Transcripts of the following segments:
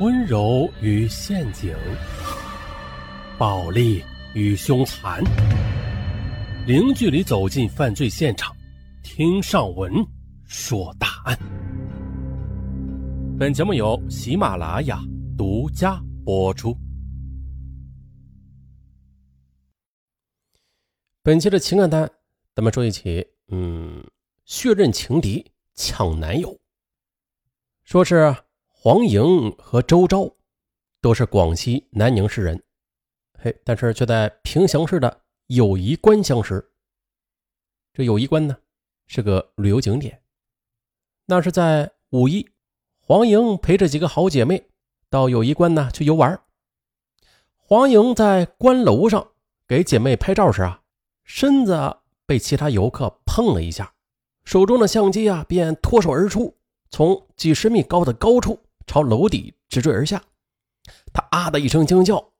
温柔与陷阱，暴力与凶残，零距离走进犯罪现场，听上文说大案。本节目由喜马拉雅独家播出。本期的情感单，咱们说一起，嗯，血刃情敌抢男友，说是。黄莹和周昭都是广西南宁市人，嘿，但是却在平祥市的友谊关相识。这友谊关呢是个旅游景点，那是在五一，黄莹陪着几个好姐妹到友谊关呢去游玩。黄莹在关楼上给姐妹拍照时啊，身子被其他游客碰了一下，手中的相机啊便脱手而出，从几十米高的高处。朝楼底直坠而下，他啊的一声惊叫，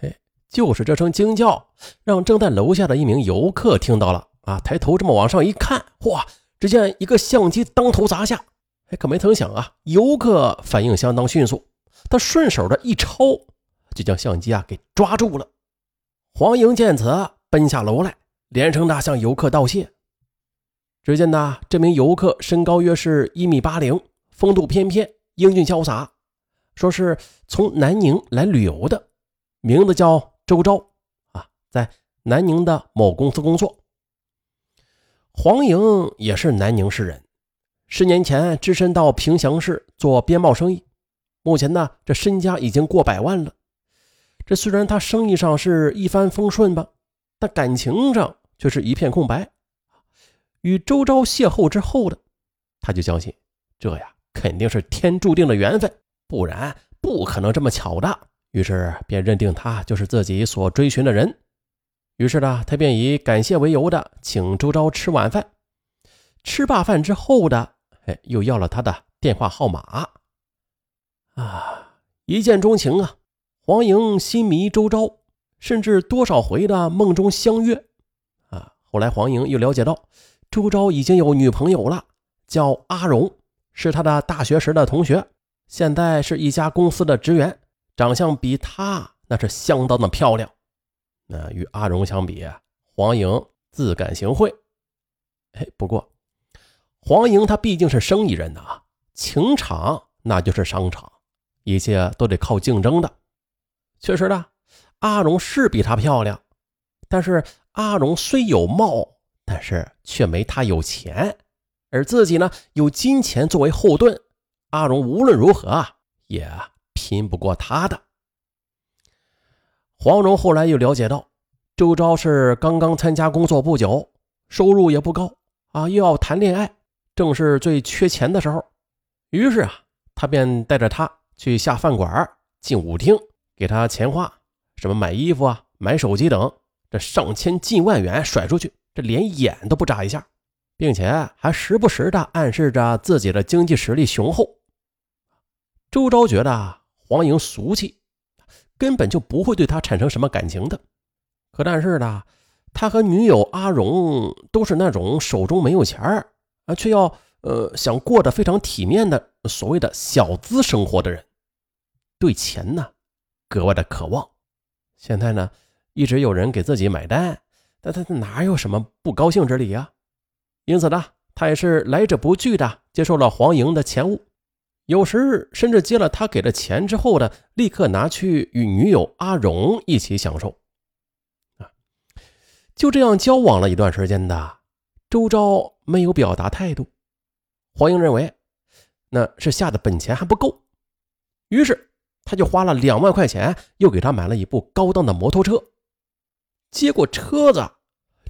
哎，就是这声惊叫让正在楼下的一名游客听到了啊！抬头这么往上一看，嚯！只见一个相机当头砸下，哎，可没曾想啊，游客反应相当迅速，他顺手的一抄，就将相机啊给抓住了。黄莹见此，奔下楼来，连声的向游客道谢。只见呐，这名游客身高约是一米八零，风度翩翩。英俊潇洒，说是从南宁来旅游的，名字叫周昭啊，在南宁的某公司工作。黄莹也是南宁市人，十年前只身到平祥市做边贸生意，目前呢，这身家已经过百万了。这虽然他生意上是一帆风顺吧，但感情上却是一片空白。与周昭邂逅之后的，他就相信这呀。肯定是天注定的缘分，不然不可能这么巧的。于是便认定他就是自己所追寻的人。于是呢，他便以感谢为由的请周昭吃晚饭。吃罢饭之后的，哎，又要了他的电话号码。啊，一见钟情啊！黄莹心迷周昭，甚至多少回的梦中相约。啊，后来黄莹又了解到，周昭已经有女朋友了，叫阿荣。是他的大学时的同学，现在是一家公司的职员，长相比他那是相当的漂亮。那与阿荣相比，黄莹自感行贿。哎，不过黄莹她毕竟是生意人呐，情场那就是商场，一切都得靠竞争的。确实的，阿荣是比她漂亮，但是阿荣虽有貌，但是却没她有钱。而自己呢，有金钱作为后盾，阿荣无论如何啊，也拼不过他的。黄蓉后来又了解到，周昭是刚刚参加工作不久，收入也不高啊，又要谈恋爱，正是最缺钱的时候。于是啊，他便带着他去下饭馆、进舞厅，给他钱花，什么买衣服啊、买手机等，这上千近万元甩出去，这连眼都不眨一下。并且还时不时的暗示着自己的经济实力雄厚。周昭觉得黄莹俗气，根本就不会对他产生什么感情的。可但是呢，他和女友阿荣都是那种手中没有钱啊，却要呃想过得非常体面的所谓的小资生活的人，对钱呢格外的渴望。现在呢，一直有人给自己买单，但他哪有什么不高兴之理呀？因此呢，他也是来者不拒的接受了黄莹的钱物，有时甚至接了他给的钱之后呢，立刻拿去与女友阿荣一起享受。啊，就这样交往了一段时间的，周昭没有表达态度。黄莹认为那是下的本钱还不够，于是他就花了两万块钱，又给他买了一部高档的摩托车。接过车子，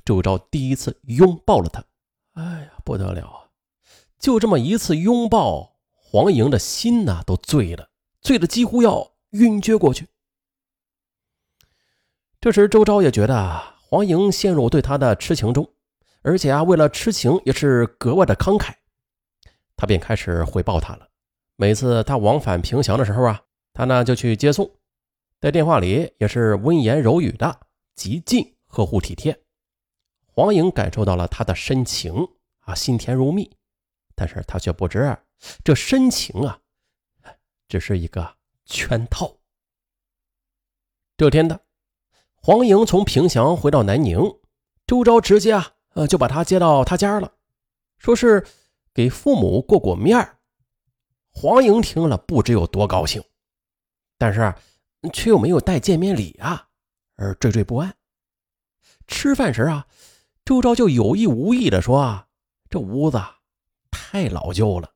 周昭第一次拥抱了他。哎呀，不得了啊！就这么一次拥抱，黄莹的心呐都醉了，醉得几乎要晕厥过去。这时，周昭也觉得黄莹陷入对他的痴情中，而且啊，为了痴情也是格外的慷慨，他便开始回报他了。每次他往返平祥的时候啊，他呢就去接送，在电话里也是温言柔语的，极尽呵护体贴。黄莹感受到了他的深情啊，心甜如蜜，但是他却不知这深情啊，只是一个圈套。这天的黄莹从平祥回到南宁，周昭直接啊，呃，就把他接到他家了，说是给父母过过面黄莹听了不知有多高兴，但是却又没有带见面礼啊，而惴惴不安。吃饭时啊，周昭就有意无意的说：“啊，这屋子太老旧了，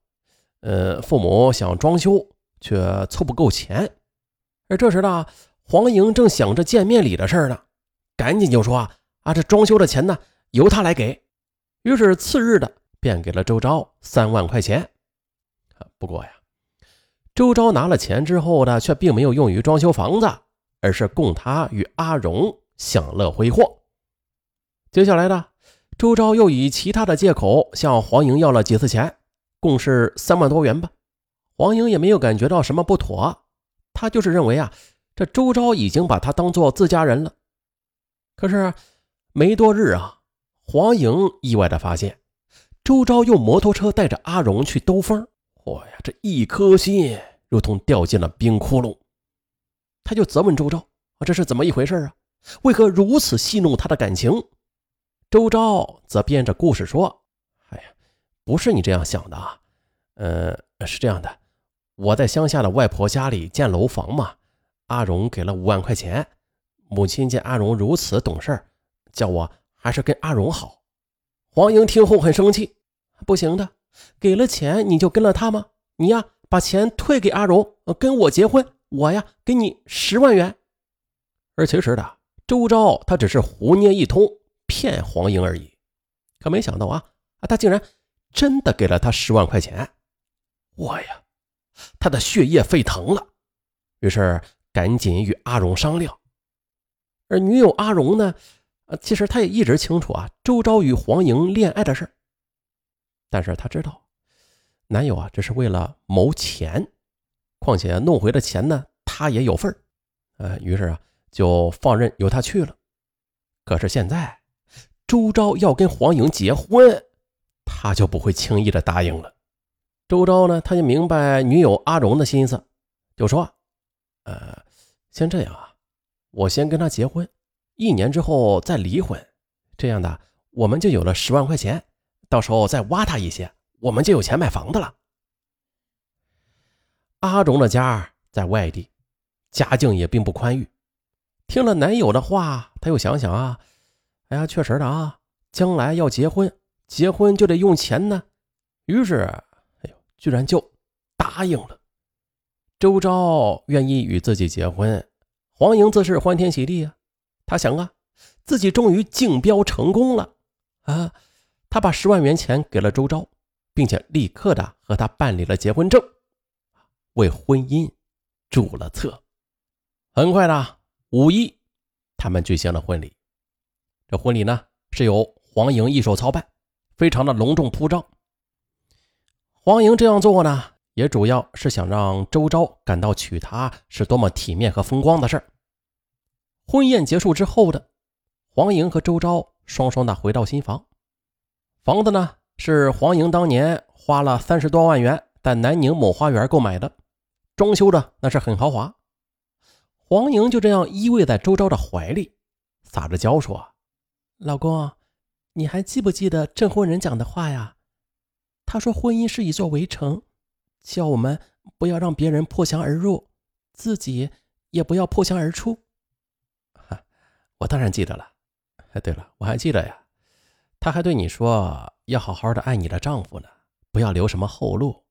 呃，父母想装修却凑不够钱。”而这时呢，黄莹正想着见面礼的事呢，赶紧就说：“啊，这装修的钱呢，由他来给。”于是次日的便给了周昭三万块钱。不过呀，周昭拿了钱之后呢，却并没有用于装修房子，而是供他与阿荣享乐挥霍。接下来呢，周昭又以其他的借口向黄莹要了几次钱，共是三万多元吧。黄莹也没有感觉到什么不妥，他就是认为啊，这周昭已经把他当做自家人了。可是没多日啊，黄莹意外的发现，周昭用摩托车带着阿荣去兜风。嚯呀，这一颗心如同掉进了冰窟窿。他就责问周昭啊，这是怎么一回事啊？为何如此戏弄他的感情？周昭则编着故事说：“哎呀，不是你这样想的啊，呃，是这样的，我在乡下的外婆家里建楼房嘛，阿荣给了五万块钱。母亲见阿荣如此懂事，叫我还是跟阿荣好。”黄英听后很生气：“不行的，给了钱你就跟了他吗？你呀，把钱退给阿荣，跟我结婚，我呀给你十万元。”而其实的周昭他只是胡捏一通。骗黄英而已，可没想到啊啊！他竟然真的给了他十万块钱！我呀，他的血液沸腾了，于是赶紧与阿荣商量。而女友阿荣呢，啊，其实他也一直清楚啊周昭与黄莹恋爱的事但是他知道男友啊，这是为了谋钱，况且弄回的钱呢，他也有份呃，于是啊，就放任由他去了。可是现在。周昭要跟黄莹结婚，他就不会轻易的答应了。周昭呢，他就明白女友阿荣的心思，就说：“呃，先这样啊，我先跟他结婚，一年之后再离婚，这样的我们就有了十万块钱，到时候再挖他一些，我们就有钱买房子了。”阿荣的家在外地，家境也并不宽裕，听了男友的话，他又想想啊。哎呀，确实的啊，将来要结婚，结婚就得用钱呢。于是，哎呦，居然就答应了。周昭愿意与自己结婚，黄莹自是欢天喜地啊。他想啊，自己终于竞标成功了啊！他把十万元钱给了周昭，并且立刻的和他办理了结婚证，为婚姻注了册。很快的五一，他们举行了婚礼。这婚礼呢是由黄莹一手操办，非常的隆重铺张。黄莹这样做呢，也主要是想让周昭感到娶她是多么体面和风光的事儿。婚宴结束之后的，黄莹和周昭双双的回到新房。房子呢是黄莹当年花了三十多万元在南宁某花园购买的，装修的那是很豪华。黄莹就这样依偎在周昭的怀里，撒着娇说。老公，你还记不记得证婚人讲的话呀？他说婚姻是一座围城，叫我们不要让别人破墙而入，自己也不要破墙而出。哈，我当然记得了。哎，对了，我还记得呀，他还对你说要好好的爱你的丈夫呢，不要留什么后路。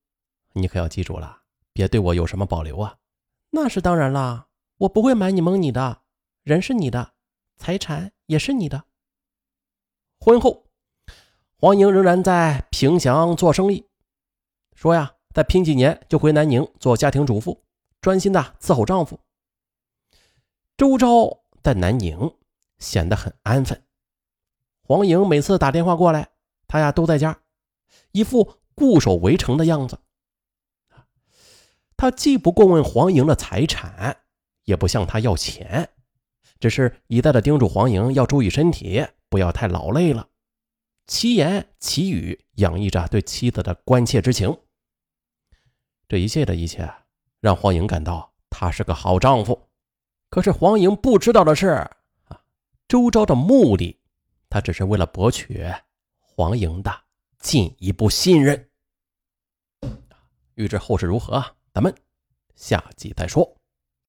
你可要记住了，别对我有什么保留啊。那是当然啦，我不会瞒你蒙你的。人是你的，财产也是你的。婚后，黄莹仍然在平祥做生意，说呀，再拼几年就回南宁做家庭主妇，专心的伺候丈夫。周昭在南宁显得很安分，黄莹每次打电话过来，他呀都在家，一副固守围城的样子。他既不过问黄莹的财产，也不向她要钱，只是一再的叮嘱黄莹要注意身体。不要太劳累了，其言其语洋溢着对妻子的关切之情。这一切的一切，让黄莹感到他是个好丈夫。可是黄莹不知道的是啊，周昭的目的，他只是为了博取黄莹的进一步信任。欲知后事如何，咱们下集再说。